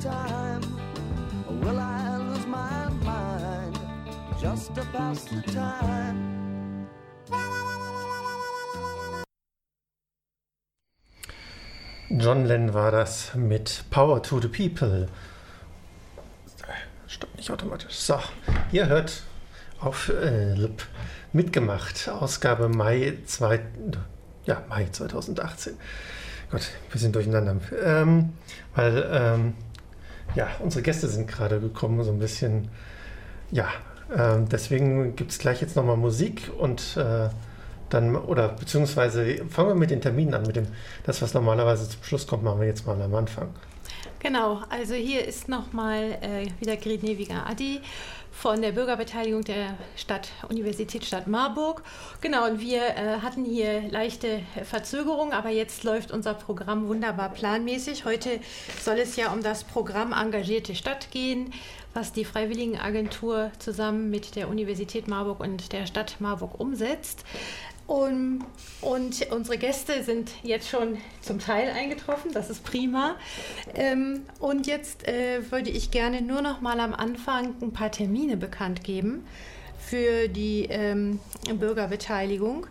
time? Will I lose my mind just to pass the time? John Lennon war das mit Power to the People. Stopp nicht automatisch. So, ihr hört auf äh, mitgemacht, Ausgabe Mai, zwei, ja, Mai 2018. Gott, wir sind durcheinander. Ähm, weil, ähm, ja, unsere Gäste sind gerade gekommen, so ein bisschen, ja, ähm, deswegen gibt es gleich jetzt nochmal Musik und äh, dann, oder beziehungsweise fangen wir mit den Terminen an, mit dem, das, was normalerweise zum Schluss kommt, machen wir jetzt mal am Anfang. Genau, also hier ist nochmal äh, wieder Grit Neviger Adi von der Bürgerbeteiligung der Stadt, Universitätsstadt Marburg. Genau, und wir äh, hatten hier leichte Verzögerungen, aber jetzt läuft unser Programm wunderbar planmäßig. Heute soll es ja um das Programm Engagierte Stadt gehen, was die Freiwilligenagentur zusammen mit der Universität Marburg und der Stadt Marburg umsetzt. Und, und, unsere Gäste sind jetzt schon zum Teil eingetroffen, das ist prima. Ähm, und jetzt äh, würde ich gerne nur noch mal am Anfang ein paar Termine bekannt geben für die ähm, Bürgerbeteiligung.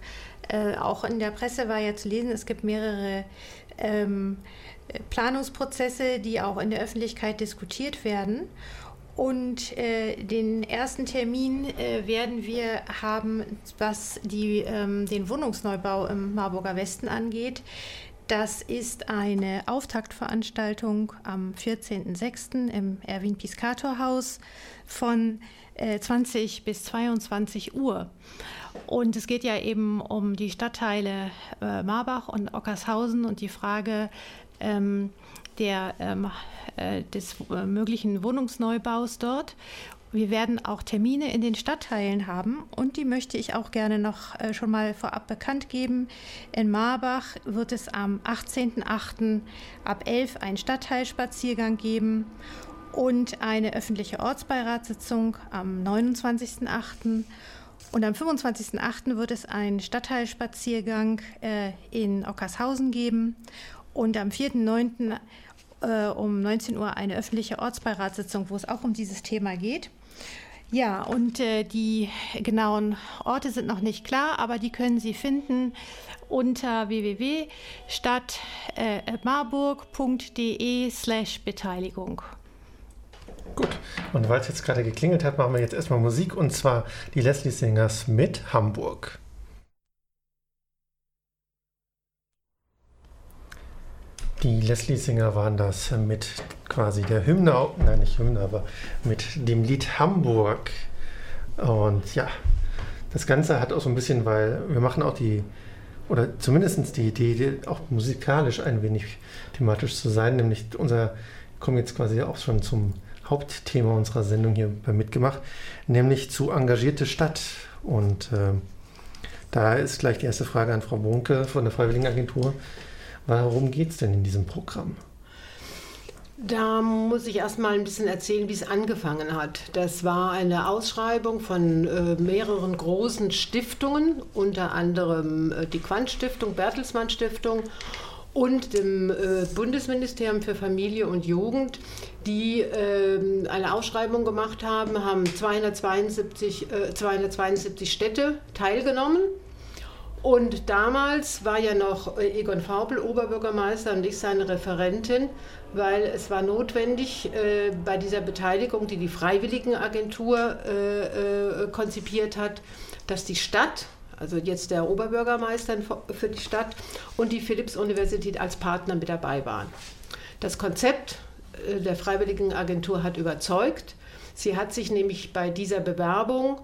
Äh, auch in der Presse war ja zu lesen, es gibt mehrere ähm, Planungsprozesse, die auch in der Öffentlichkeit diskutiert werden. Und äh, den ersten Termin äh, werden wir haben, was die, ähm, den Wohnungsneubau im Marburger Westen angeht. Das ist eine Auftaktveranstaltung am 14.06. im Erwin Piscator Haus von äh, 20 bis 22 Uhr. Und es geht ja eben um die Stadtteile äh, Marbach und Ockershausen und die Frage, ähm, der, ähm, äh, des äh, möglichen Wohnungsneubaus dort. Wir werden auch Termine in den Stadtteilen haben und die möchte ich auch gerne noch äh, schon mal vorab bekannt geben. In Marbach wird es am 18.08. ab 11 einen Stadtteilspaziergang geben und eine öffentliche Ortsbeiratssitzung am 29.08. Und am 25.08. wird es einen Stadtteilspaziergang in Ockershausen geben. Und am 4.9 äh, um 19 Uhr eine öffentliche Ortsbeiratssitzung, wo es auch um dieses Thema geht. Ja, und äh, die genauen Orte sind noch nicht klar, aber die können Sie finden unter www.stadtmarburg.de slash Beteiligung. Gut, und weil es jetzt gerade geklingelt hat, machen wir jetzt erstmal Musik und zwar die Leslie Singers mit Hamburg. Die Leslie Singer waren das mit quasi der Hymne, nein nicht Hymne, aber mit dem Lied Hamburg. Und ja, das Ganze hat auch so ein bisschen, weil wir machen auch die, oder zumindest die Idee, auch musikalisch ein wenig thematisch zu sein, nämlich unser, kommen jetzt quasi auch schon zum Hauptthema unserer Sendung hier bei Mitgemacht, nämlich zu engagierte Stadt. Und äh, da ist gleich die erste Frage an Frau Bonke von der Freiwilligenagentur. Warum geht es denn in diesem Programm? Da muss ich erst mal ein bisschen erzählen, wie es angefangen hat. Das war eine Ausschreibung von äh, mehreren großen Stiftungen, unter anderem äh, die Quant-Stiftung, Bertelsmann Stiftung und dem äh, Bundesministerium für Familie und Jugend, die ähm, eine Ausschreibung gemacht haben, haben 272, 272 äh, Städte teilgenommen und damals war ja noch äh, Egon Faubel Oberbürgermeister und ich seine Referentin, weil es war notwendig äh, bei dieser Beteiligung, die die Freiwilligenagentur äh, äh, konzipiert hat, dass die Stadt, also jetzt der Oberbürgermeister für die Stadt und die Philipps-Universität als Partner mit dabei waren. Das Konzept äh, der Freiwilligenagentur hat überzeugt. Sie hat sich nämlich bei dieser Bewerbung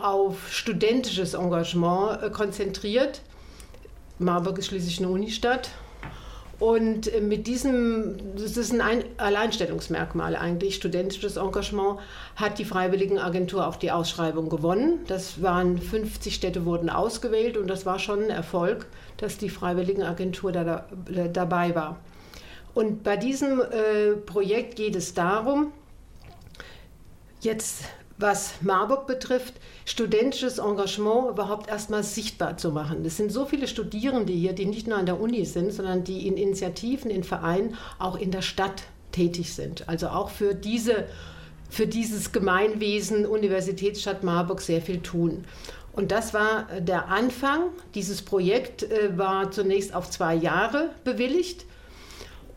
auf studentisches Engagement äh, konzentriert. Marburg ist schließlich eine Unistadt. Und äh, mit diesem, das ist ein Alleinstellungsmerkmal eigentlich, studentisches Engagement, hat die Freiwilligenagentur auch die Ausschreibung gewonnen. Das waren 50 Städte wurden ausgewählt und das war schon ein Erfolg, dass die Freiwilligenagentur da, da, dabei war. Und bei diesem äh, Projekt geht es darum, jetzt was Marburg betrifft, studentisches Engagement überhaupt erstmal sichtbar zu machen. Es sind so viele Studierende hier, die nicht nur an der Uni sind, sondern die in Initiativen, in Vereinen, auch in der Stadt tätig sind. Also auch für, diese, für dieses Gemeinwesen Universitätsstadt Marburg sehr viel tun. Und das war der Anfang. Dieses Projekt äh, war zunächst auf zwei Jahre bewilligt.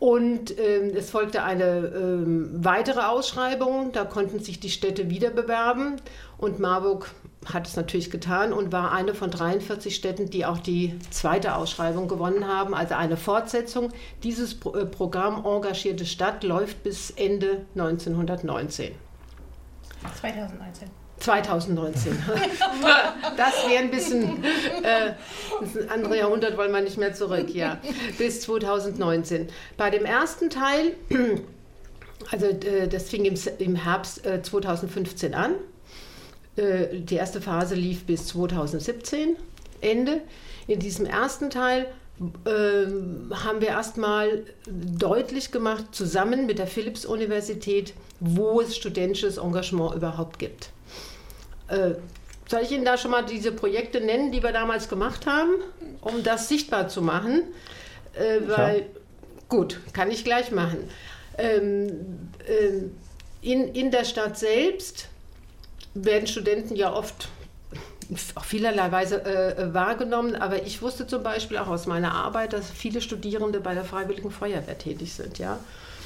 Und ähm, es folgte eine ähm, weitere Ausschreibung. Da konnten sich die Städte wieder bewerben. Und Marburg hat es natürlich getan und war eine von 43 Städten, die auch die zweite Ausschreibung gewonnen haben. Also eine Fortsetzung. Dieses Pro äh, Programm Engagierte Stadt läuft bis Ende 1919. 2019. 2019. Das wäre ein bisschen äh, ein anderes Jahrhundert, wollen wir nicht mehr zurück, ja. Bis 2019. Bei dem ersten Teil, also äh, das fing im, Herbst äh, 2015 an. Äh, die erste Phase lief bis 2017, Ende. In diesem ersten Teil haben wir erstmal deutlich gemacht, zusammen mit der Philipps-Universität, wo es studentisches Engagement überhaupt gibt. Äh, soll ich Ihnen da schon mal diese Projekte nennen, die wir damals gemacht haben, um das sichtbar zu machen? Äh, weil, ja. gut, kann ich gleich machen. Ähm, äh, in, in der Stadt selbst werden Studenten ja oft auf vielerlei Weise äh, wahrgenommen, aber ich wusste zum Beispiel auch aus meiner Arbeit, dass viele Studierende bei der Freiwilligen Feuerwehr tätig sind, ja.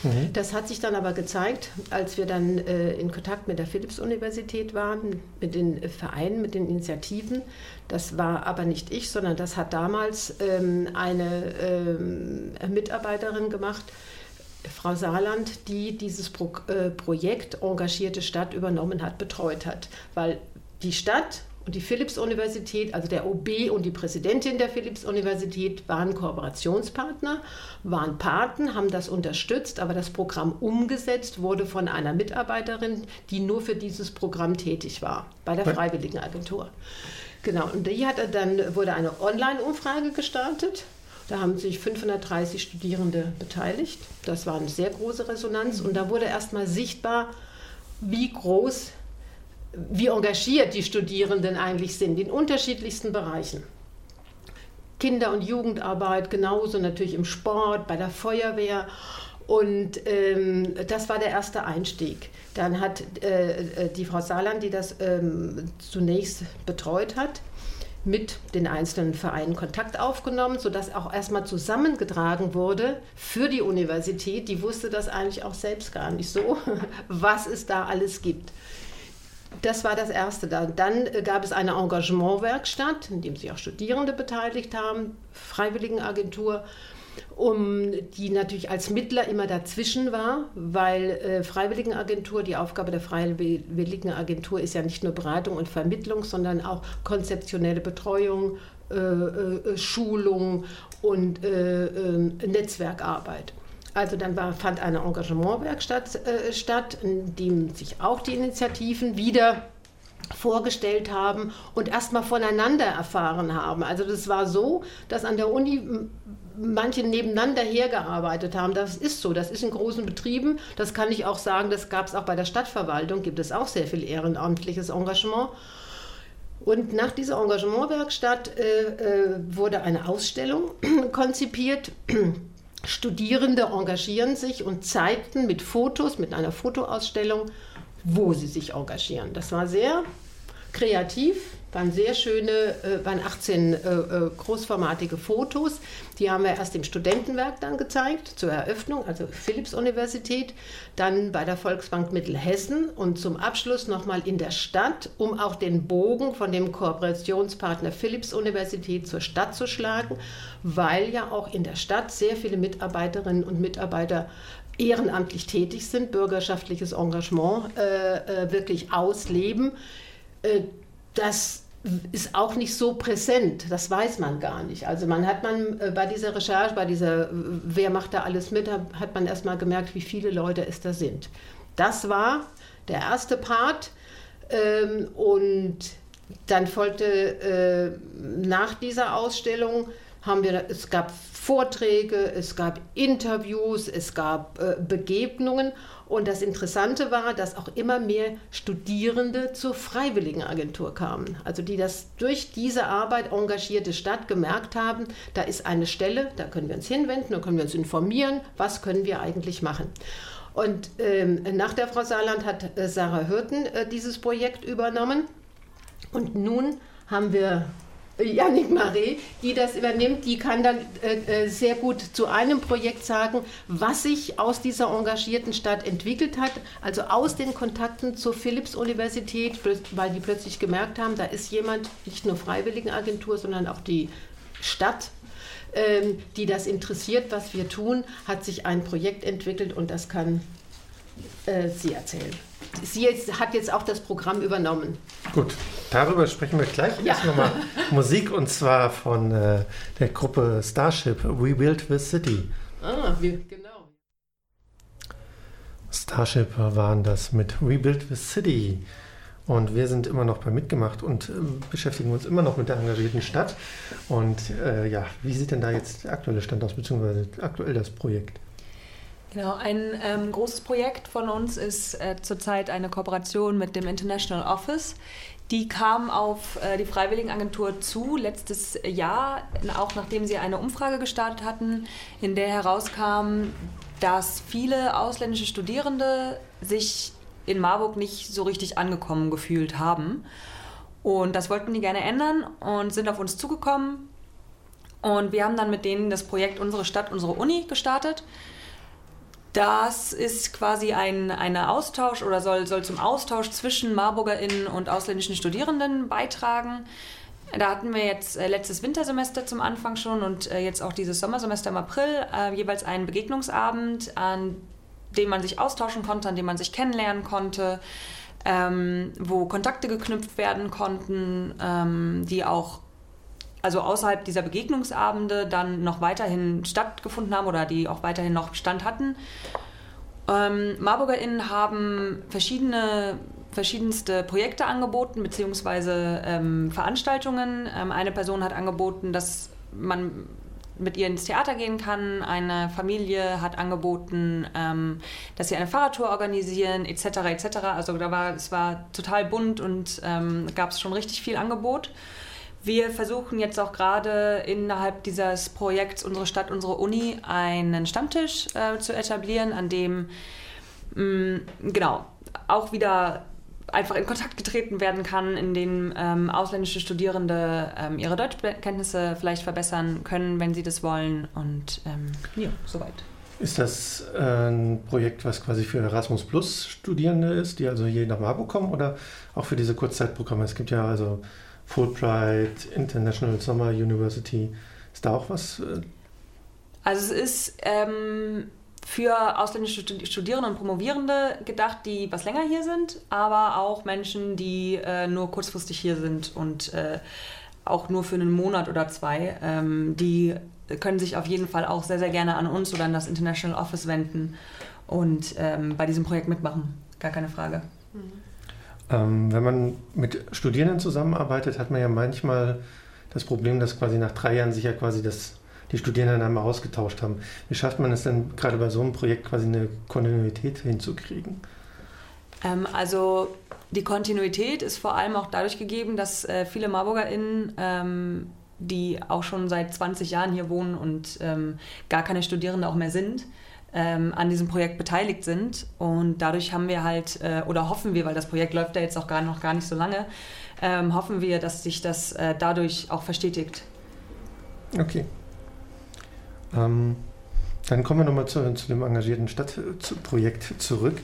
Mhm. Das hat sich dann aber gezeigt, als wir dann äh, in Kontakt mit der Philipps-Universität waren, mit den Vereinen, mit den Initiativen. Das war aber nicht ich, sondern das hat damals ähm, eine ähm, Mitarbeiterin gemacht, Frau Saarland, die dieses Pro äh, Projekt Engagierte Stadt übernommen hat, betreut hat. Weil die Stadt und die Philipps-Universität, also der OB und die Präsidentin der Philipps-Universität waren Kooperationspartner, waren Paten, haben das unterstützt, aber das Programm umgesetzt wurde von einer Mitarbeiterin, die nur für dieses Programm tätig war, bei der Freiwilligenagentur. Genau, und die hat dann wurde eine Online-Umfrage gestartet. Da haben sich 530 Studierende beteiligt. Das war eine sehr große Resonanz und da wurde erstmal sichtbar, wie groß wie engagiert die Studierenden eigentlich sind in unterschiedlichsten Bereichen. Kinder- und Jugendarbeit, genauso natürlich im Sport, bei der Feuerwehr. Und ähm, das war der erste Einstieg. Dann hat äh, äh die Frau Saarland, die das ähm, zunächst betreut hat, mit den einzelnen Vereinen Kontakt aufgenommen, sodass auch erstmal zusammengetragen wurde für die Universität. Die wusste das eigentlich auch selbst gar nicht so, was es da alles gibt. Das war das Erste. Dann äh, gab es eine Engagementwerkstatt, in dem sich auch Studierende beteiligt haben, Freiwilligenagentur, um, die natürlich als Mittler immer dazwischen war, weil äh, Freiwilligenagentur, die Aufgabe der Freiwilligenagentur ist ja nicht nur Beratung und Vermittlung, sondern auch konzeptionelle Betreuung, äh, äh, Schulung und äh, ähm, Netzwerkarbeit. Also dann war, fand eine Engagementwerkstatt äh, statt, in dem sich auch die Initiativen wieder vorgestellt haben und erstmal voneinander erfahren haben. Also das war so, dass an der Uni manche nebeneinander hergearbeitet haben. Das ist so, das ist in großen Betrieben. Das kann ich auch sagen, das gab es auch bei der Stadtverwaltung, gibt es auch sehr viel ehrenamtliches Engagement. Und nach dieser Engagementwerkstatt äh, äh, wurde eine Ausstellung konzipiert Studierende engagieren sich und zeigten mit Fotos, mit einer Fotoausstellung, wo sie sich engagieren. Das war sehr kreativ, waren sehr schöne, äh, waren 18 äh, äh, großformatige Fotos. Die haben wir erst im Studentenwerk dann gezeigt, zur Eröffnung, also Philipps-Universität, dann bei der Volksbank Mittelhessen und zum Abschluss nochmal in der Stadt, um auch den Bogen von dem Kooperationspartner Philipps-Universität zur Stadt zu schlagen, weil ja auch in der Stadt sehr viele Mitarbeiterinnen und Mitarbeiter ehrenamtlich tätig sind, bürgerschaftliches Engagement äh, wirklich ausleben das ist auch nicht so präsent, das weiß man gar nicht. Also man hat man äh, bei dieser Recherche, bei dieser, wer macht da alles mit, hat man erstmal gemerkt, wie viele Leute es da sind. Das war der erste Part ähm, und dann folgte äh, nach dieser Ausstellung haben wir, es gab Vorträge, es gab Interviews, es gab äh, Begegnungen. Und das Interessante war, dass auch immer mehr Studierende zur Freiwilligenagentur kamen. Also die das durch diese Arbeit engagierte Stadt gemerkt haben, da ist eine Stelle, da können wir uns hinwenden, da können wir uns informieren, was können wir eigentlich machen. Und ähm, nach der Frau Saarland hat äh, Sarah Hürten äh, dieses Projekt übernommen. Und nun haben wir Yannick Marie, die das übernimmt, die kann dann äh, äh, sehr gut zu einem Projekt sagen, was sich aus dieser engagierten Stadt entwickelt hat. Also aus den Kontakten zur Philipps-Universität, weil die plötzlich gemerkt haben, da ist jemand, nicht nur Freiwilligenagentur, sondern auch die Stadt, ähm, die das interessiert, was wir tun, hat sich ein Projekt entwickelt und das kann äh, sie erzählen. Sie jetzt, hat jetzt auch das Programm übernommen. Gut, darüber sprechen wir gleich. Ja. Jetzt nochmal Musik und zwar von äh, der Gruppe Starship, We Build the City. Ah, wir, genau. Starship waren das mit We Build the City. Und wir sind immer noch bei Mitgemacht und äh, beschäftigen uns immer noch mit der engagierten Stadt. Und äh, ja, wie sieht denn da jetzt der aktuelle Stand aus, beziehungsweise aktuell das Projekt? Genau, ein ähm, großes Projekt von uns ist äh, zurzeit eine Kooperation mit dem International Office. Die kam auf äh, die Freiwilligenagentur zu letztes Jahr, auch nachdem sie eine Umfrage gestartet hatten, in der herauskam, dass viele ausländische Studierende sich in Marburg nicht so richtig angekommen gefühlt haben. Und das wollten die gerne ändern und sind auf uns zugekommen. Und wir haben dann mit denen das Projekt Unsere Stadt, unsere Uni gestartet. Das ist quasi ein eine Austausch oder soll, soll zum Austausch zwischen MarburgerInnen und ausländischen Studierenden beitragen. Da hatten wir jetzt äh, letztes Wintersemester zum Anfang schon und äh, jetzt auch dieses Sommersemester im April äh, jeweils einen Begegnungsabend, an dem man sich austauschen konnte, an dem man sich kennenlernen konnte, ähm, wo Kontakte geknüpft werden konnten, ähm, die auch also außerhalb dieser Begegnungsabende dann noch weiterhin stattgefunden haben oder die auch weiterhin noch Bestand hatten. Ähm, MarburgerInnen haben verschiedene, verschiedenste Projekte angeboten, beziehungsweise ähm, Veranstaltungen. Ähm, eine Person hat angeboten, dass man mit ihr ins Theater gehen kann. Eine Familie hat angeboten, ähm, dass sie eine Fahrradtour organisieren, etc. etc. Also da war es war total bunt und ähm, gab es schon richtig viel Angebot. Wir versuchen jetzt auch gerade innerhalb dieses Projekts Unsere Stadt, unsere Uni einen Stammtisch äh, zu etablieren, an dem mh, mm, genau auch wieder einfach in Kontakt getreten werden kann, in dem ähm, ausländische Studierende ähm, ihre Deutschkenntnisse vielleicht verbessern können, wenn sie das wollen. Und ähm, ja, soweit. Ist das äh, ein Projekt, was quasi für Erasmus Plus Studierende ist, die also hier nach Marburg kommen oder auch für diese Kurzzeitprogramme? Es gibt ja also Fulbright, International Summer University. Ist da auch was? Äh? Also es ist ähm, für ausländische Studierende und Promovierende gedacht, die was länger hier sind, aber auch Menschen, die äh, nur kurzfristig hier sind und äh, auch nur für einen Monat oder zwei. Ähm, die können sich auf jeden Fall auch sehr, sehr gerne an uns oder an das International Office wenden und ähm, bei diesem Projekt mitmachen. Gar keine Frage. Mhm. Ähm, wenn man mit Studierenden zusammenarbeitet, hat man ja manchmal das Problem, dass quasi nach drei Jahren sich ja quasi das, die Studierenden einmal ausgetauscht haben. Wie schafft man es denn gerade bei so einem Projekt quasi eine Kontinuität hinzukriegen? Ähm, also die Kontinuität ist vor allem auch dadurch gegeben, dass äh, viele MarburgerInnen, ähm, die auch schon seit 20 Jahren hier wohnen und ähm, gar keine Studierende auch mehr sind, ähm, an diesem Projekt beteiligt sind. Und dadurch haben wir halt, äh, oder hoffen wir, weil das Projekt läuft ja jetzt auch gar, noch gar nicht so lange, ähm, hoffen wir, dass sich das äh, dadurch auch verstetigt. Okay. Ähm, dann kommen wir nochmal zu, zu dem engagierten Stadtprojekt zurück.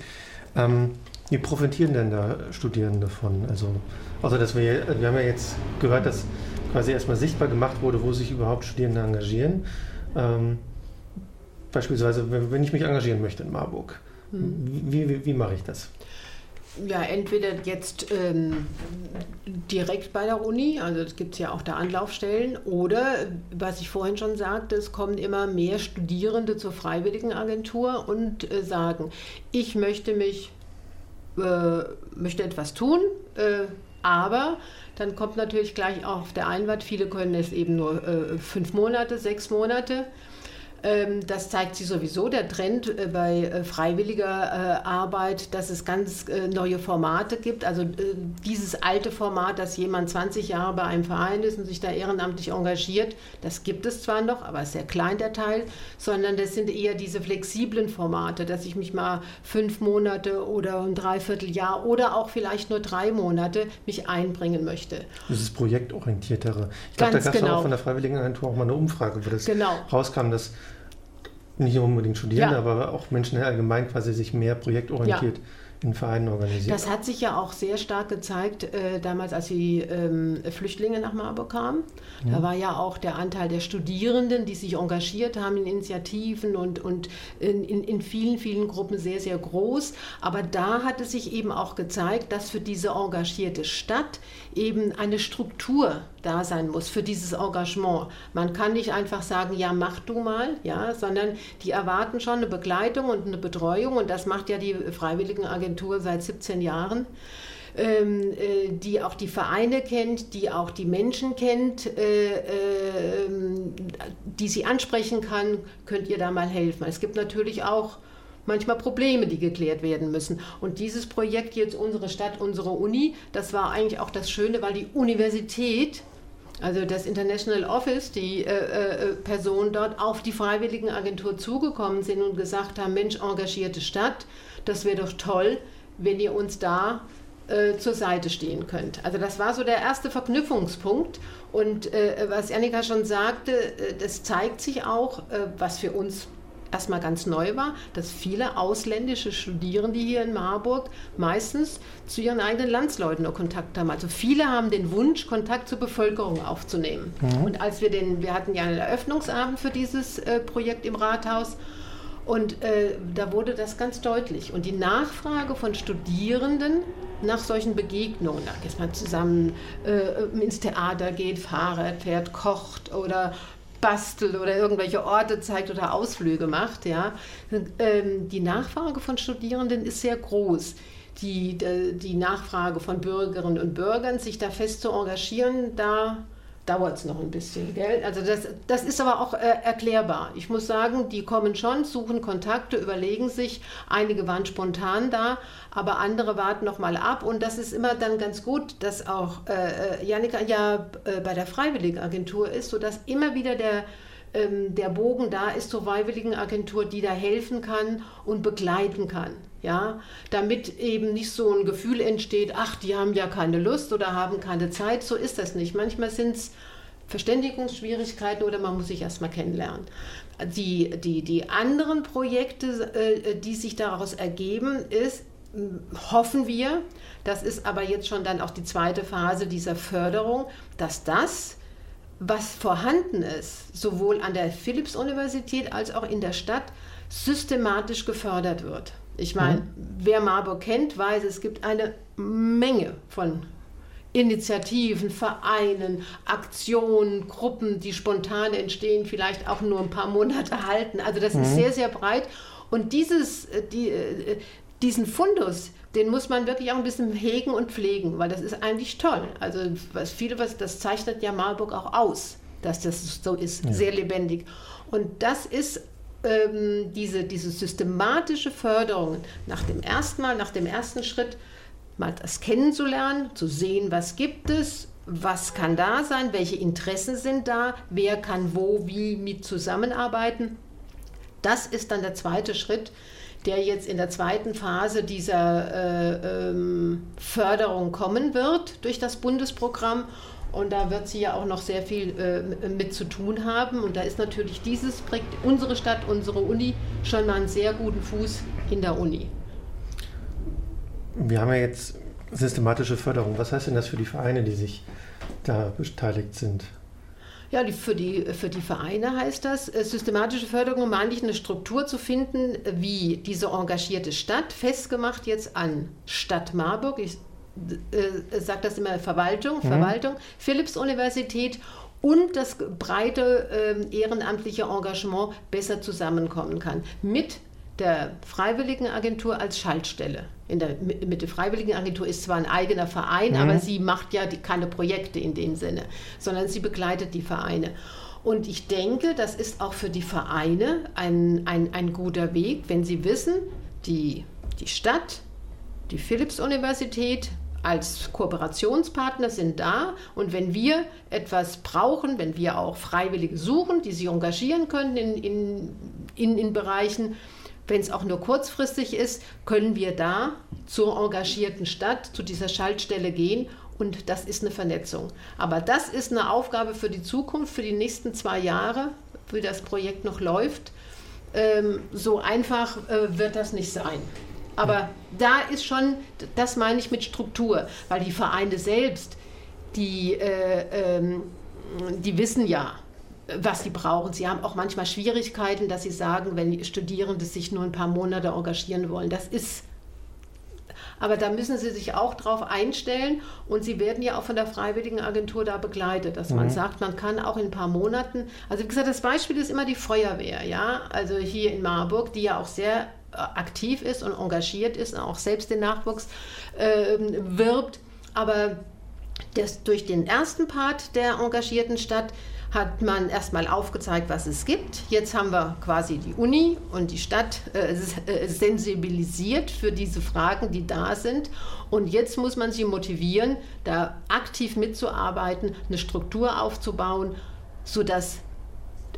Ähm, wie profitieren denn da Studierende davon? Also, außer dass wir, wir haben ja jetzt gehört, dass quasi erstmal sichtbar gemacht wurde, wo sich überhaupt Studierende engagieren. Beispielsweise, wenn ich mich engagieren möchte in Marburg. Hm. Wie, wie, wie mache ich das? Ja, entweder jetzt ähm, direkt bei der Uni, also es gibt ja auch da Anlaufstellen, oder was ich vorhin schon sagte, es kommen immer mehr Studierende zur Freiwilligenagentur und äh, sagen, ich möchte mich, äh, möchte etwas tun, äh, Aber dann kommt natürlich gleich auch auf der Einwand, viele können es eben nur äh, fünf Monate, sechs Monate. Ähm, das zeigt sich sowieso, der Trend äh, bei äh, freiwilliger äh, Arbeit, dass es ganz neue Formate gibt. Also dieses alte Format, dass jemand 20 Jahre bei einem Verein ist und sich da ehrenamtlich engagiert, das gibt es zwar noch, aber ist sehr klein der Teil, sondern das sind eher diese flexiblen Formate, dass ich mich mal fünf Monate oder ein Dreivierteljahr oder auch vielleicht nur drei Monate mich einbringen möchte. Das ist projektorientiertere. Ich glaube, da gab es genau. auch von der Freiwilligenagentur auch mal eine Umfrage, wo das genau. rauskam, dass nicht unbedingt Studierende, ja. aber auch Menschen allgemein quasi sich mehr projektorientiert ja in Vereinen organisiert. Das hat sich ja auch sehr stark gezeigt, äh, damals, als die ähm, Flüchtlinge nach Marburg kamen. Ja. Da war ja auch der Anteil der Studierenden, die sich engagiert haben in Initiativen und, und in, in, in vielen, vielen Gruppen sehr, sehr groß. Aber da hat es sich eben auch gezeigt, dass für diese engagierte Stadt eben eine Struktur da sein muss für dieses Engagement. Man kann nicht einfach sagen, ja, mach du mal, ja, sondern die erwarten schon eine Begleitung und eine Betreuung und das macht ja die Freiwilligenagentur Agentur seit 17 Jahren. Ähm, äh, die auch die Vereine kennt, die auch die Menschen kennt, äh, äh, die sie ansprechen kann, könnt ihr da mal helfen. Es gibt natürlich auch manchmal Probleme, die geklärt werden müssen. Und dieses Projekt jetzt unsere Stadt, unsere Uni, das war eigentlich auch das Schöne, weil die Universität also das International Office, die äh, äh, Personen dort auf die Freiwilligenagentur zugekommen sind und gesagt haben, Mensch, engagierte Stadt, das wäre doch toll, wenn ihr uns da äh, zur Seite stehen könnt. Also das war so der erste Verknüpfungspunkt. Und äh, was Annika schon sagte, äh, das zeigt sich auch, äh, was für uns erstmal ganz neu war, dass viele ausländische Studierende hier in Marburg meistens zu ihren eigenen Landsleuten nur Kontakt haben. Also viele haben den Wunsch, Kontakt zur Bevölkerung aufzunehmen. Mhm. Und als wir den, wir hatten ja einen Eröffnungsabend für dieses äh, Projekt im Rathaus und äh, da wurde das ganz deutlich. Und die Nachfrage von Studierenden nach solchen Begegnungen, dass man zusammen äh, ins Theater geht, Fahrrad fährt, kocht oder bastelt oder irgendwelche Orte zeigt oder Ausflüge macht, ja, ähm, die Nachfrage von Studierenden ist sehr groß. Die, die Nachfrage von Bürgerinnen und Bürgern, sich da fest zu engagieren, da dauert es noch ein bisschen. Gell? Also das, das ist aber auch äh, erklärbar. Ich muss sagen, die kommen schon, suchen Kontakte, überlegen sich. Einige waren spontan da, aber andere warten noch mal ab. Und das ist immer dann ganz gut, dass auch äh, äh Janika ja äh, bei der Freiwilligenagentur ist, sodass immer wieder der ähm, der Bogen da ist zur Freiwilligenagentur, die da helfen kann und begleiten kann. Ja, damit eben nicht so ein Gefühl entsteht, ach, die haben ja keine Lust oder haben keine Zeit. So ist das nicht. Manchmal sind es Verständigungsschwierigkeiten oder man muss sich erstmal kennenlernen. Die, die, die anderen Projekte, äh, die sich daraus ergeben, ist, hoffen wir, das ist aber jetzt schon dann auch die zweite Phase dieser Förderung, dass das, was vorhanden ist, sowohl an der Philipps-Universität als auch in der Stadt, systematisch gefördert wird. Ich meine, mhm. wer Marburg kennt, weiß, es gibt eine Menge von Initiativen, Vereinen, Aktionen, Gruppen, die spontan entstehen, vielleicht auch nur ein paar Monate halten. Also das mhm. ist sehr, sehr breit. Und dieses, äh, die, äh, diesen Fundus, den muss man wirklich auch ein bisschen hegen und pflegen, weil das ist eigentlich toll. Also was viele, was das zeichnet ja Marburg auch aus, dass das so ist, ja. sehr lebendig. Und das ist ähm, diese, diese systematische Förderung nach dem ersten Mal, nach dem ersten Schritt, mal das kennenzulernen, zu sehen, was gibt es, was kann da sein, welche Interessen sind da, wer kann wo, wie mit zusammenarbeiten. Das ist dann der zweite Schritt, der jetzt in der zweiten Phase dieser äh, ähm, Förderung kommen wird durch das Bundesprogramm. Und da wird sie ja auch noch sehr viel äh, mit zu tun haben. Und da ist natürlich dieses Projekt, unsere Stadt, unsere Uni, schon mal einen sehr guten Fuß in der Uni. Wir haben ja jetzt systematische Förderung. Was heißt denn das für die Vereine, die sich da beteiligt sind? Ja, die, für, die, für die Vereine heißt das, äh, systematische Förderung, um eigentlich eine Struktur zu finden, wie diese engagierte Stadt, festgemacht jetzt an Stadt Marburg, ich äh, sagt das immer Verwaltung, mhm. Verwaltung, Philipps-Universität und das breite äh, ehrenamtliche Engagement besser zusammenkommen kann. Mit der Freiwilligenagentur als Schaltstelle. In der, mit der Freiwilligenagentur ist zwar ein eigener Verein, mhm. aber sie macht ja die, keine Projekte in dem Sinne, sondern sie begleitet die Vereine. Und ich denke, das ist auch für die Vereine ein, ein, ein guter Weg, wenn sie wissen, die, die Stadt, die Philipps-Universität als Kooperationspartner sind da. Und wenn wir etwas brauchen, wenn wir auch Freiwillige suchen, die sich engagieren können in, in, in, in Bereichen, wenn es auch nur kurzfristig ist, können wir da zur engagierten Stadt, zu dieser Schaltstelle gehen und das ist eine Vernetzung. Aber das ist eine Aufgabe für die Zukunft, für die nächsten zwei Jahre, wie das Projekt noch läuft. Ähm, so einfach äh, wird das nicht sein. Aber da ist schon, das meine ich mit Struktur, weil die Vereine selbst, die, äh, ähm, die wissen ja, was sie brauchen. Sie haben auch manchmal Schwierigkeiten, dass sie sagen, wenn Studierende sich nur ein paar Monate engagieren wollen. Das ist aber da müssen sie sich auch drauf einstellen und sie werden ja auch von der Freiwilligenagentur da begleitet, dass mhm. man sagt, man kann auch in ein paar Monaten, also wie gesagt, das Beispiel ist immer die Feuerwehr, ja, also hier in Marburg, die ja auch sehr aktiv ist und engagiert ist auch selbst den Nachwuchs äh, wirbt, aber das, durch den ersten Part der engagierten Stadt hat man erstmal aufgezeigt, was es gibt. Jetzt haben wir quasi die Uni und die Stadt äh, äh, sensibilisiert für diese Fragen, die da sind. Und jetzt muss man sie motivieren, da aktiv mitzuarbeiten, eine Struktur aufzubauen, sodass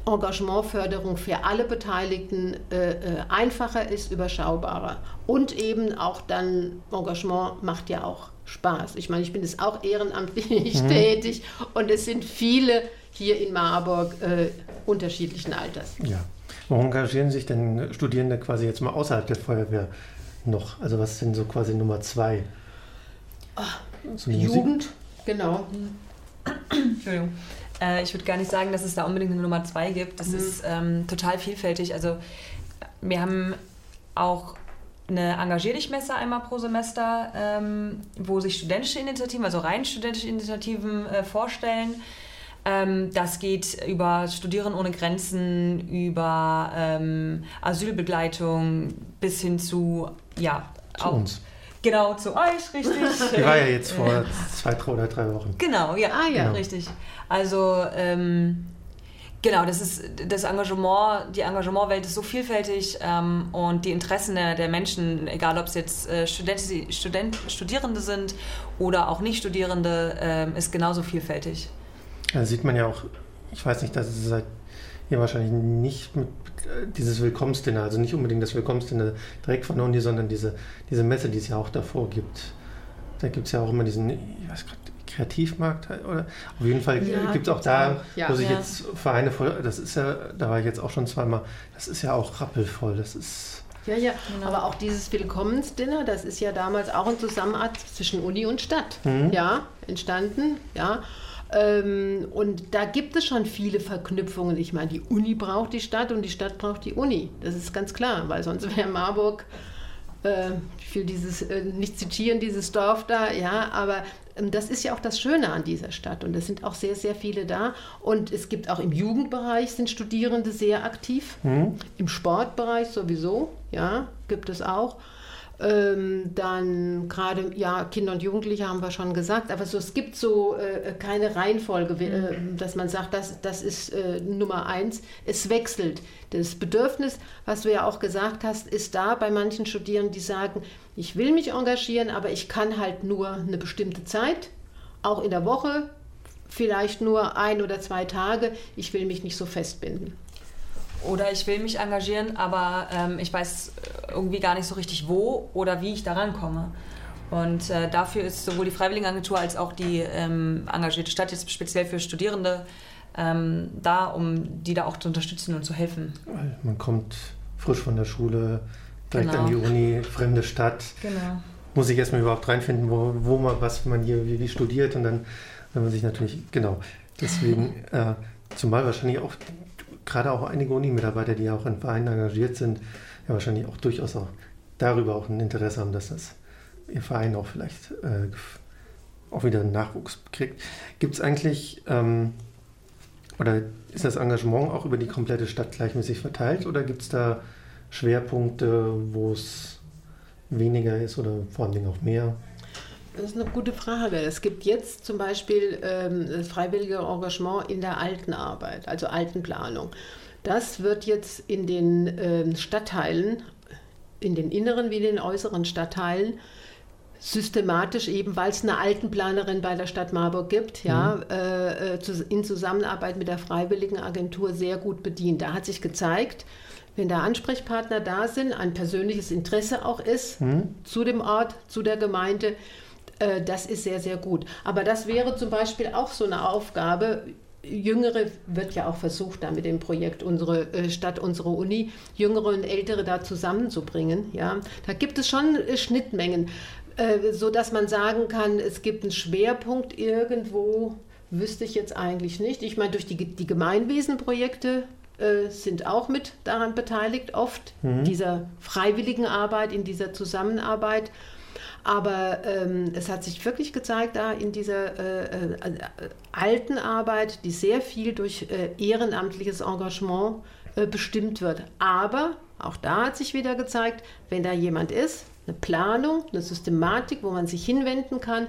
Engagementförderung für alle Beteiligten äh, äh, einfacher ist, überschaubarer. Und eben auch dann, Engagement macht ja auch Spaß. Ich meine, ich bin jetzt auch ehrenamtlich mhm. tätig und es sind viele hier in Marburg äh, unterschiedlichen Alters. Ja. Warum engagieren sich denn Studierende quasi jetzt mal außerhalb der Feuerwehr noch? Also was sind so quasi Nummer zwei? Ach, so Jugend, genau. Entschuldigung. Äh, ich würde gar nicht sagen, dass es da unbedingt eine Nummer zwei gibt. Das mhm. ist ähm, total vielfältig. Also wir haben auch eine Engagier dich Messe einmal pro Semester, ähm, wo sich studentische Initiativen, also rein studentische Initiativen äh, vorstellen. Ähm, das geht über Studieren ohne Grenzen, über ähm, Asylbegleitung bis hin zu, ja, zu auch, uns. Genau, zu euch, richtig. Die war ja jetzt vor zwei oder drei Wochen. Genau, ja, ah, ja. Genau. richtig. Also, ähm, genau, das ist das Engagement, die Engagementwelt ist so vielfältig ähm, und die Interessen der, der, Menschen, egal ob es jetzt äh, Student, Student, Studierende sind oder auch Nicht-Studierende, äh, ist genauso vielfältig. Da sieht man ja auch, ich weiß nicht, dass es seit hier wahrscheinlich nicht mit äh, dieses Willkommensdinner, also nicht unbedingt das Willkommensdinner direkt von Uni, sondern diese, diese Messe, die es ja auch davor gibt. Da gibt es ja auch immer diesen, ich weiß gerade, Kreativmarkt oder auf jeden Fall ja, gibt es auch da, auch. Ja, wo sich ja. jetzt Vereine voll, das ist ja, da war ich jetzt auch schon zweimal, das ist ja auch rappelvoll, das ist. Ja, ja, genau. aber auch dieses Willkommensdinner, das ist ja damals auch in Zusammenarbeit zwischen Uni und Stadt, mhm. ja, entstanden, ja. Ähm, und da gibt es schon viele Verknüpfungen. Ich meine, die Uni braucht die Stadt und die Stadt braucht die Uni. Das ist ganz klar, weil sonst wäre Marburg, äh, ich will dieses, äh, nicht zitieren, dieses Dorf da, ja, aber ähm, das ist ja auch das Schöne an dieser Stadt und es sind auch sehr, sehr viele da. Und es gibt auch im Jugendbereich sind Studierende sehr aktiv, mhm. im Sportbereich sowieso, ja, gibt es auch. Ähm, dann gerade, ja, Kinder und Jugendliche haben wir schon gesagt, aber so, es gibt so äh, keine Reihenfolge, äh, mhm. dass man sagt, das, das ist äh, Nummer eins. Es wechselt. Das Bedürfnis, was du ja auch gesagt hast, ist da bei manchen Studierenden, die sagen, ich will mich engagieren, aber ich kann halt nur eine bestimmte Zeit, auch in der Woche, vielleicht nur ein oder zwei Tage. Ich will mich nicht so festbinden. Oder ich will mich engagieren, aber ähm, ich weiß irgendwie gar nicht so richtig wo oder wie ich da rankomme. Und äh, dafür ist sowohl die Freiwilligenagentur als auch die ähm, engagierte Stadt jetzt speziell für Studierende ähm, da, um die da auch zu unterstützen und zu helfen. Man kommt frisch von der Schule, direkt genau. an die Uni, fremde Stadt. Genau. Muss ich erstmal überhaupt reinfinden, wo, wo man, was man hier wie, wie studiert und dann, wenn man sich natürlich, genau. Deswegen, äh, zumal wahrscheinlich auch gerade auch einige Uni-Mitarbeiter, die ja auch in Vereinen engagiert sind, ja wahrscheinlich auch durchaus auch darüber auch ein Interesse haben, dass das ihr Verein auch vielleicht äh, auch wieder Nachwuchs kriegt. Gibt es eigentlich ähm, oder ist das Engagement auch über die komplette Stadt gleichmäßig verteilt oder gibt es da Schwerpunkte, wo es weniger ist oder vor allen Dingen auch mehr? Das ist eine gute Frage. Es gibt jetzt zum Beispiel ähm, das freiwillige Engagement in der Altenarbeit, also Altenplanung. Das wird jetzt in den ähm, Stadtteilen, in den inneren wie in den äußeren Stadtteilen, systematisch eben, weil es eine Altenplanerin bei der Stadt Marburg gibt, ja, mhm. äh, äh in Zusammenarbeit mit der Freiwilligen Agentur sehr gut bedient. Da hat sich gezeigt, wenn da Ansprechpartner da sind, ein persönliches Interesse auch ist mhm. zu dem Ort, zu der Gemeinde, äh, das ist sehr, sehr gut. Aber das wäre zum Beispiel auch so eine Aufgabe. Jüngere wird ja auch versucht, da mit dem Projekt unsere äh, Stadt, unsere Uni, Jüngere und Ältere da zusammenzubringen. Ja, da gibt es schon äh, Schnittmengen, so dass man sagen kann, es gibt einen Schwerpunkt irgendwo. Wüsste ich jetzt eigentlich nicht. Ich meine, durch die, die Gemeinwesenprojekte sind auch mit daran beteiligt, oft mhm. dieser freiwilligen Arbeit, in dieser Zusammenarbeit. Aber ähm, es hat sich wirklich gezeigt, da in dieser äh, äh, alten Arbeit, die sehr viel durch äh, ehrenamtliches Engagement äh, bestimmt wird. Aber auch da hat sich wieder gezeigt, wenn da jemand ist, eine Planung, eine Systematik, wo man sich hinwenden kann,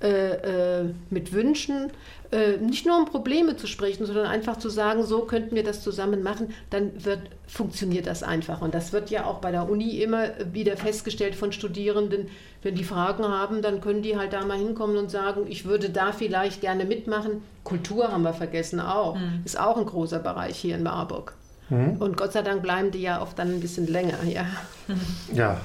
äh, äh, mit Wünschen, äh, nicht nur um Probleme zu sprechen, sondern einfach zu sagen, so könnten wir das zusammen machen, dann wird, funktioniert das einfach. Und das wird ja auch bei der Uni immer wieder festgestellt von Studierenden, wenn die Fragen haben, dann können die halt da mal hinkommen und sagen, ich würde da vielleicht gerne mitmachen. Kultur haben wir vergessen auch, mhm. ist auch ein großer Bereich hier in Marburg. Mhm. Und Gott sei Dank bleiben die ja oft dann ein bisschen länger, ja. Ja,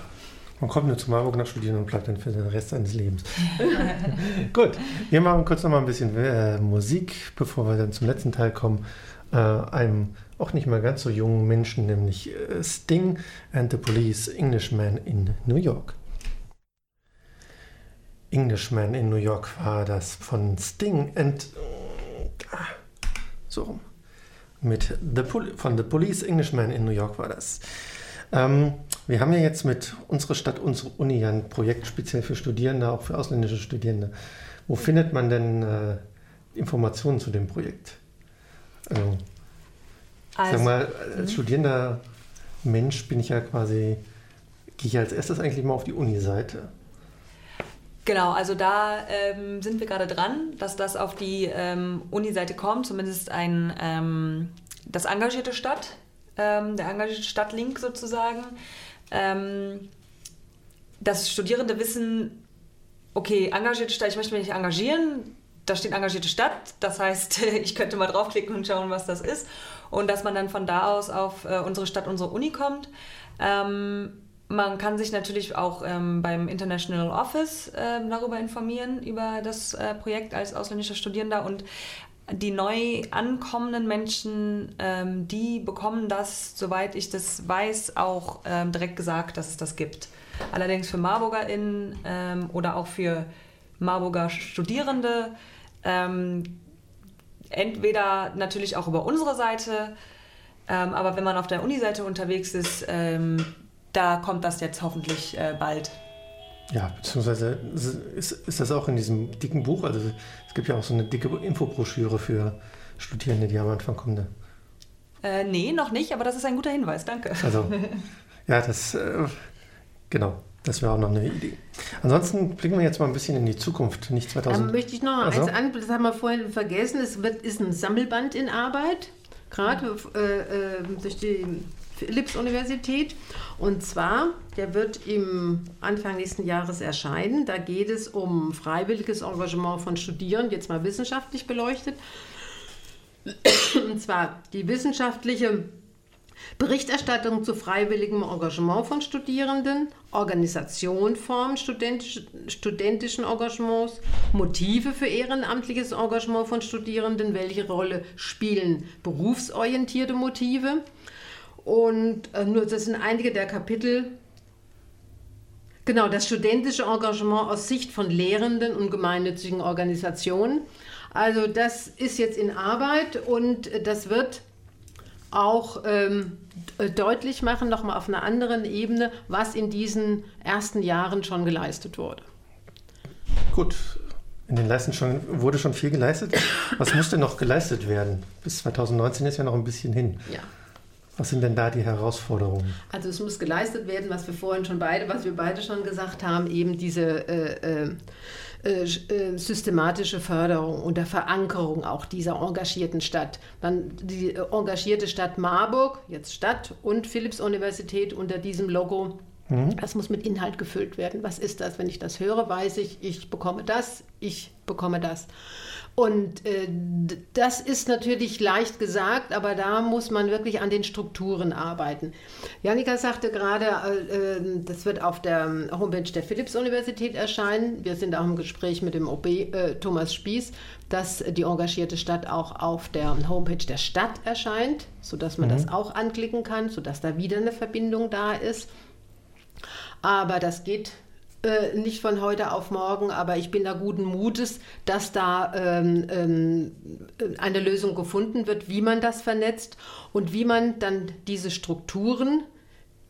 man kommt nur zu Marburg nach Studieren und bleibt dann für den Rest seines Lebens. Gut, wir machen kurz noch mal ein bisschen äh, Musik, bevor wir dann zum letzten Teil kommen. Äh, einem auch nicht mal ganz so jungen Menschen, nämlich äh, Sting and the Police, Englishman in New York. Englishman in New York war das von Sting and so rum. Mit the Pol von The Police Englishman in New York war das. Ähm, wir haben ja jetzt mit unserer Stadt, unsere Uni ein Projekt speziell für Studierende, auch für ausländische Studierende. Wo findet man denn äh, Informationen zu dem Projekt? Also, also sag mal, als mhm. studierender Mensch bin ich ja quasi, gehe ich als erstes eigentlich mal auf die Uni-Seite. Genau, also da ähm, sind wir gerade dran, dass das auf die ähm, Uni-Seite kommt, zumindest ein ähm, das engagierte Stadt, ähm, der engagierte Stadtlink sozusagen ähm, dass Studierende wissen, okay, engagierte Stadt, ich möchte mich engagieren, da steht engagierte Stadt, das heißt, ich könnte mal draufklicken und schauen, was das ist. Und dass man dann von da aus auf äh, unsere Stadt, unsere Uni kommt. Ähm, man kann sich natürlich auch ähm, beim International Office äh, darüber informieren, über das äh, Projekt als ausländischer Studierender. Und die neu ankommenden Menschen, ähm, die bekommen das, soweit ich das weiß, auch ähm, direkt gesagt, dass es das gibt. Allerdings für MarburgerInnen ähm, oder auch für Marburger Studierende ähm, entweder natürlich auch über unsere Seite, ähm, aber wenn man auf der Uni-Seite unterwegs ist, ähm, da kommt das jetzt hoffentlich äh, bald. Ja, beziehungsweise ist, ist das auch in diesem dicken Buch, also es gibt ja auch so eine dicke Infobroschüre für Studierende, die am Anfang kommen. Ne? Äh, nee, noch nicht, aber das ist ein guter Hinweis, danke. Also, ja, das, äh, genau, das wäre auch noch eine Idee. Ansonsten blicken wir jetzt mal ein bisschen in die Zukunft, nicht 2000. Dann möchte ich noch also? eins an, das haben wir vorhin vergessen, es wird, ist ein Sammelband in Arbeit, gerade äh, äh, durch die Philipps-Universität. Und zwar, der wird im Anfang nächsten Jahres erscheinen. Da geht es um freiwilliges Engagement von Studierenden, jetzt mal wissenschaftlich beleuchtet. Und zwar die wissenschaftliche Berichterstattung zu freiwilligem Engagement von Studierenden, Organisationformen studentisch, studentischen Engagements, Motive für ehrenamtliches Engagement von Studierenden, welche Rolle spielen berufsorientierte Motive, und äh, nur das sind einige der Kapitel. Genau, das studentische Engagement aus Sicht von Lehrenden und gemeinnützigen Organisationen. Also das ist jetzt in Arbeit und das wird auch ähm, deutlich machen, nochmal auf einer anderen Ebene, was in diesen ersten Jahren schon geleistet wurde. Gut, in den Leisten schon, wurde schon viel geleistet. Was musste noch geleistet werden? Bis 2019 ist ja noch ein bisschen hin. Ja. Was sind denn da die Herausforderungen? Also es muss geleistet werden, was wir vorhin schon beide, was wir beide schon gesagt haben, eben diese äh, äh, äh, systematische Förderung und der Verankerung auch dieser engagierten Stadt. Man, die engagierte Stadt Marburg, jetzt Stadt und Philipps-Universität unter diesem Logo das muss mit Inhalt gefüllt werden. Was ist das? Wenn ich das höre, weiß ich, ich bekomme das, ich bekomme das. Und äh, das ist natürlich leicht gesagt, aber da muss man wirklich an den Strukturen arbeiten. Janika sagte gerade, äh, äh das wird auf der Homepage der Philipps-Universität erscheinen. Wir sind auch im Gespräch mit dem OB äh, Thomas Spieß, dass die engagierte Stadt auch auf der Homepage der Stadt erscheint, sodass man mhm. das auch anklicken kann, sodass da wieder eine Verbindung da ist. Aber das geht äh, nicht von heute auf morgen, aber ich bin da guten Mutes, dass da ähm, ähm, eine Lösung gefunden wird, wie man das vernetzt und wie man dann diese Strukturen,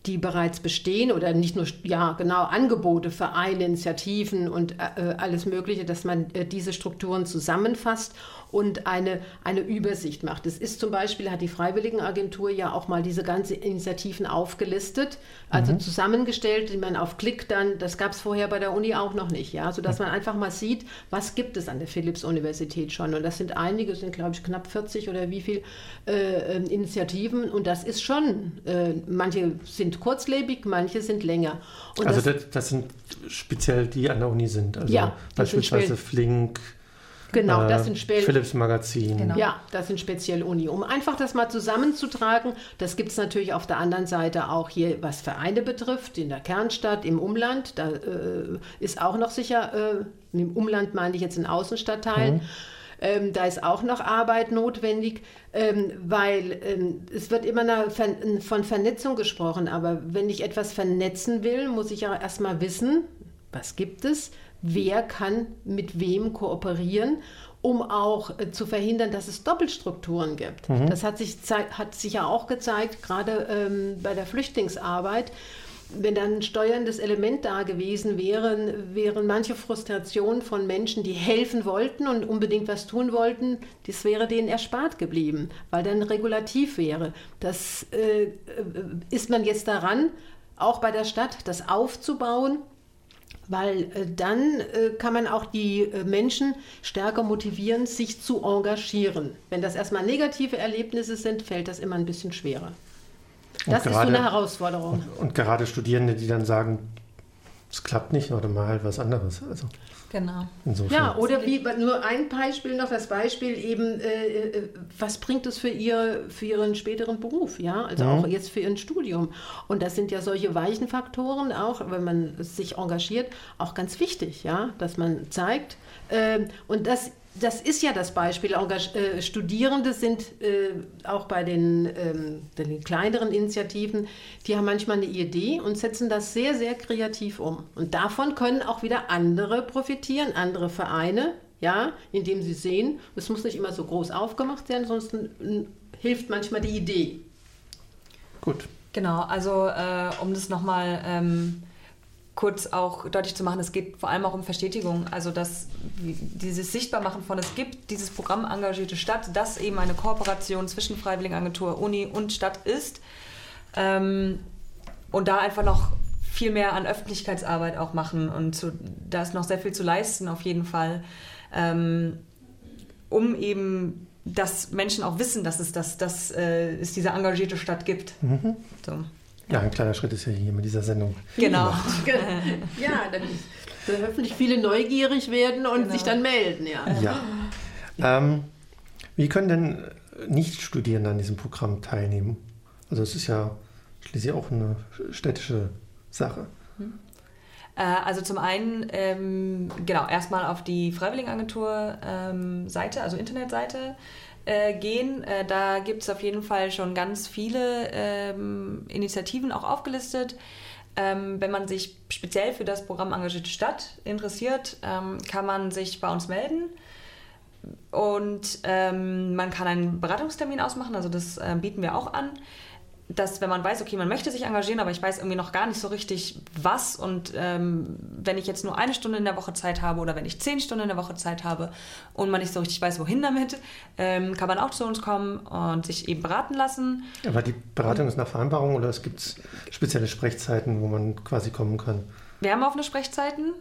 die bereits bestehen oder nicht nur, ja, genau, Angebote, Vereine, Initiativen und äh, alles Mögliche, dass man äh, diese Strukturen zusammenfasst und eine, eine Übersicht macht. Es ist zum Beispiel, hat die Freiwilligenagentur ja auch mal diese ganzen Initiativen aufgelistet, also mhm. zusammengestellt, die man auf Klick dann, das gab es vorher bei der Uni auch noch nicht, ja, sodass man einfach mal sieht, was gibt es an der Philipps-Universität schon. Und das sind einige, sind glaube ich knapp 40 oder wie viel äh, ähm, Initiativen und das ist schon, äh, manche sind kurzlebig, manche sind länger. Und also das, das, sind speziell die an der Uni sind, also ja, beispielsweise Flink, Genau, das äh, sind speziell. Philips Magazin. Genau. Ja, das sind speziell Uni. Um einfach das mal zusammenzutragen, das gibt es natürlich auf der anderen Seite auch hier, was Vereine betrifft, in der Kernstadt, im Umland. Da äh, ist auch noch sicher, äh, im Umland meine ich jetzt in Außenstadtteilen. Mhm. Ähm, da ist auch noch Arbeit notwendig, ähm, weil ähm, es wird immer von Vernetzung gesprochen, aber wenn ich etwas vernetzen will, muss ich ja erstmal wissen, was gibt es, wer kann mit wem kooperieren, um auch äh, zu verhindern, dass es Doppelstrukturen gibt. Mhm. Das hat sich, hat sich ja auch gezeigt, gerade ähm, bei der Flüchtlingsarbeit. Wenn dann ein steuerndes Element da gewesen wäre, wären manche Frustrationen von Menschen, die helfen wollten und unbedingt was tun wollten, das wäre denen erspart geblieben, weil dann regulativ wäre. Das äh, äh ist man jetzt daran, auch bei der Stadt, das aufzubauen weil äh, dann äh, kann man auch die äh, Menschen stärker motivieren, sich zu engagieren. Wenn das erstmal negative Erlebnisse sind, fällt das immer ein bisschen schwerer. Das gerade, ist so eine Herausforderung. Und, und, gerade Studierende, die dann sagen, es klappt nicht oder mal halt was anderes. Also. Genau. Insofern. Ja, oder wie nur ein Beispiel noch, das Beispiel eben, äh, äh, was bringt es für, ihr, für Ihren späteren Beruf, ja, also mhm. auch jetzt für Ihr Studium. Und das sind ja solche weichen Faktoren auch, wenn man sich engagiert, auch ganz wichtig, ja, dass man zeigt. Äh, und das das ist ja das Beispiel. Äh, Studierende sind äh, auch bei den, ähm, den, kleineren Initiativen, die haben manchmal eine Idee und setzen das sehr, sehr kreativ um. Und davon können auch wieder andere profitieren, andere Vereine, ja, indem sie sehen, es muss nicht immer so groß aufgemacht sein, sonst hilft manchmal die Idee. Gut. Genau, also äh, um das nochmal ähm, kurz auch deutlich zu machen, es geht vor allem auch um Verstetigung, also dass dieses Sichtbarmachen von es gibt dieses Programm Engagierte Stadt, das eben eine Kooperation zwischen Freiwilligenagentur, Uni und Stadt ist ähm, und da einfach noch viel mehr an Öffentlichkeitsarbeit auch machen und zu, da ist noch sehr viel zu leisten auf jeden Fall, ähm, um eben dass Menschen auch wissen, dass es, das, dass, äh, es diese engagierte Stadt gibt. Mhm. So. Ja, ein kleiner Schritt ist ja hier mit dieser Sendung. Genau. ja, dann, dann hoffentlich viele neugierig werden und genau. sich dann melden. Ja. ja. Ähm, wie können denn Nicht-Studierende an diesem Programm teilnehmen? Also es ist ja schließlich auch eine städtische Sache. Hm. Äh, also zum einen, ähm, genau, erstmal auf die Freiwilligenagentur-Seite, ähm, also Internetseite äh, gehen. Äh, da gibt es auf jeden Fall schon ganz viele ähm, Initiativen auch aufgelistet. Ähm, wenn man sich speziell für das Programm Engagierte Stadt interessiert, ähm, kann man sich bei uns melden. Und ähm, man kann einen Beratungstermin ausmachen, also das äh, bieten wir auch an. Dass wenn man weiß, okay, man möchte sich engagieren, aber ich weiß irgendwie noch gar nicht so richtig, was. Und ähm, wenn ich jetzt nur eine Stunde in der Woche Zeit habe oder wenn ich zehn Stunden in der Woche Zeit habe und man nicht so richtig weiß, wohin damit, ähm, kann man auch zu uns kommen und sich eben beraten lassen. Aber die Beratung ist nach Vereinbarung oder es gibt spezielle Sprechzeiten, wo man quasi kommen kann? Wir haben offene Sprechzeiten.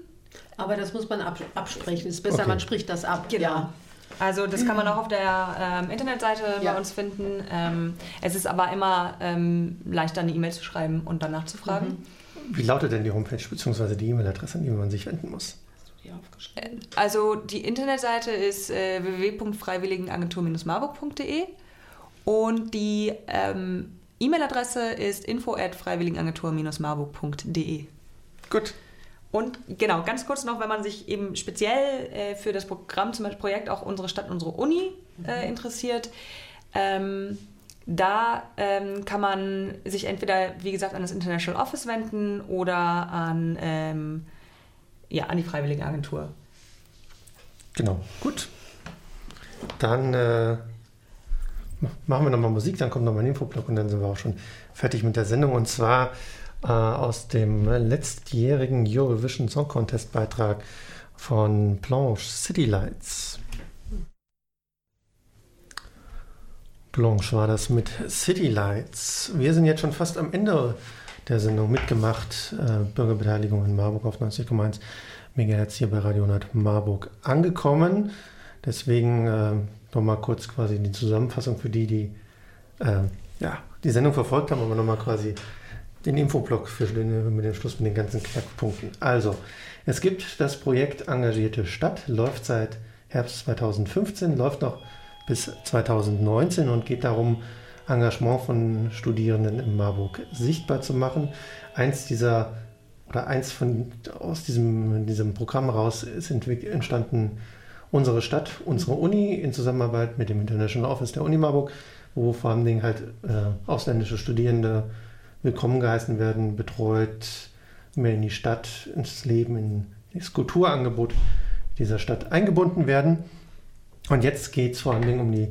Aber das muss man absprechen. Es ist besser, Okay. man spricht das ab. Genau. Ja. Also das kann man auch auf der ähm, Internetseite Ja. bei uns finden. Ähm, es ist aber immer ähm, leichter, eine E-Mail zu schreiben und danach zu fragen. Wie lautet denn die Homepage bzw. die E-Mail-Adresse, an die man sich wenden muss? Die aufgeschrieben. Also die Internetseite ist äh, www.freiwilligenagentur-marburg.de und die ähm, E-Mail-Adresse ist info at freiwilligenagentur-marburg.de. Gut. Und genau, ganz kurz noch, wenn man sich eben speziell äh, für das Programm, zum Beispiel Projekt auch unsere Stadt, unsere Uni äh, interessiert, ähm, da ähm, kann man sich entweder, wie gesagt, an das International Office wenden oder an, ähm, ja, an die Freiwillige Agentur. Genau. Gut. Dann äh, machen wir nochmal Musik, dann kommt nochmal ein Infoblock und dann sind wir auch schon fertig mit der Sendung. Und zwar aus dem letztjährigen Eurovision Song Contest Beitrag von Blanche City Lights. Blanche war das mit City Lights. Wir sind jetzt schon fast am Ende der Sendung mitgemacht. Äh, Bürgerbeteiligung in Marburg auf 90,1 MHz hier bei Radio 100 Marburg angekommen. Deswegen äh, nochmal kurz quasi die Zusammenfassung für die, die äh, ja, die Sendung verfolgt haben, aber nochmal quasi den Infoblock für den, mit dem Schluss mit den ganzen Knackpunkten. Also, es gibt das Projekt Engagierte Stadt, läuft seit Herbst 2015, läuft noch bis 2019 und geht darum, Engagement von Studierenden in Marburg sichtbar zu machen. Eins dieser oder eins von aus diesem, diesem Programm raus ist entstanden unsere Stadt, unsere Uni in Zusammenarbeit mit dem International Office der Uni Marburg, wo vor allen Dingen halt äh, ausländische Studierende willkommen geheißen werden, betreut, mehr in die Stadt, ins Leben, in das Kulturangebot dieser Stadt eingebunden werden. Und jetzt geht es vor allen Dingen um die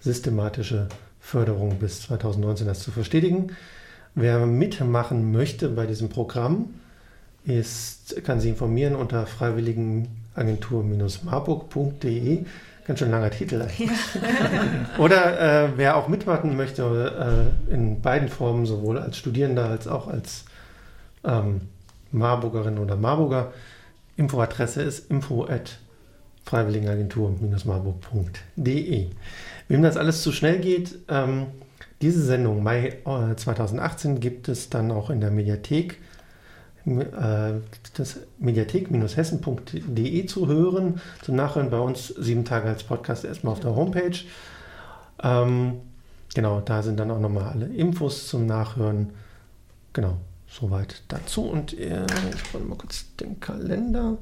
systematische Förderung bis 2019, das zu verstetigen. Wer mitmachen möchte bei diesem Programm, ist, kann sich informieren unter freiwilligenagentur-marburg.de. Ganz schön langer Titel eigentlich. Oder äh, wer auch mitmachen möchte, äh, in beiden Formen, sowohl als Studierender als auch als ähm, Marburgerin oder Marburger, Infoadresse ist info at freiwilligenagentur-marburg.de. Wem das alles zu schnell geht, ähm, diese Sendung Mai äh, 2018 gibt es dann auch in der Mediathek äh, das mediathek-hessen.de zu hören, zum Nachhören bei uns sieben Tage als Podcast erstmal auf der Homepage. Ähm, genau, da sind dann auch nochmal alle Infos zum Nachhören. Genau, soweit dazu. Und äh, ich wollte mal kurz den Kalender,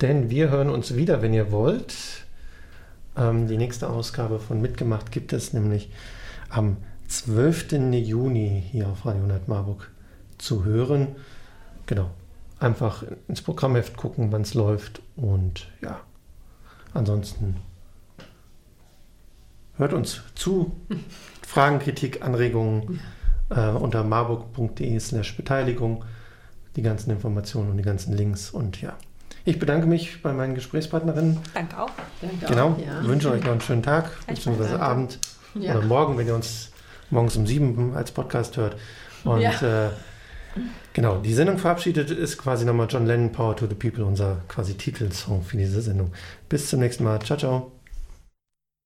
denn wir hören uns wieder, wenn ihr wollt. Ähm, die nächste Ausgabe von Mitgemacht gibt es nämlich am 12. Juni hier auf Radio 100 Marburg zu hören. Genau. Einfach ins Programmheft gucken, wann es läuft. Und ja, ansonsten hört uns zu. Fragen, Kritik, Anregungen äh, unter marburg.de slash Beteiligung. Die ganzen Informationen und die ganzen Links. Und ja, ich bedanke mich bei meinen Gesprächspartnerinnen. Danke auch. Danke Genau. auch, ja. Wünsche euch noch einen schönen Tag, beziehungsweise. Abend Ja. oder morgen, wenn ihr uns morgens um sieben als Podcast hört. Und Ja. äh, genau, die Sendung verabschiedet ist quasi nochmal John Lennon Power to the People, unser quasi Titelsong für diese Sendung. Bis zum nächsten Mal. Ciao, ciao.